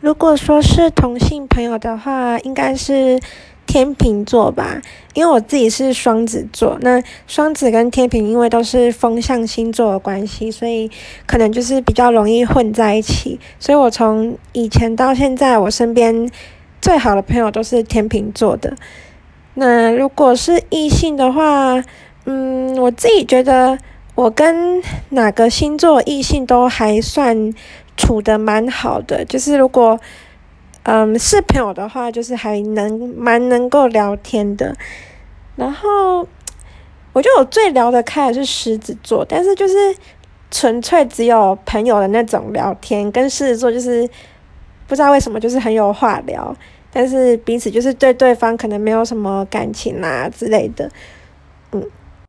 如果说是同性朋友的话，应该是天秤座吧，因为我自己是双子座。那双子跟天秤因为都是风象星座的关系，所以可能就是比较容易混在一起。所以我从以前到现在，我身边最好的朋友都是天秤座的。那如果是异性的话，嗯，我自己觉得我跟哪个星座异性都还算。处的蛮好的，就是如果，嗯，是朋友的话，就是还能蛮能够聊天的。然后，我觉得我最聊得开的是狮子座，但是就是纯粹只有朋友的那种聊天，跟狮子座就是不知道为什么就是很有话聊，但是彼此就是对对方可能没有什么感情啦之类的。嗯，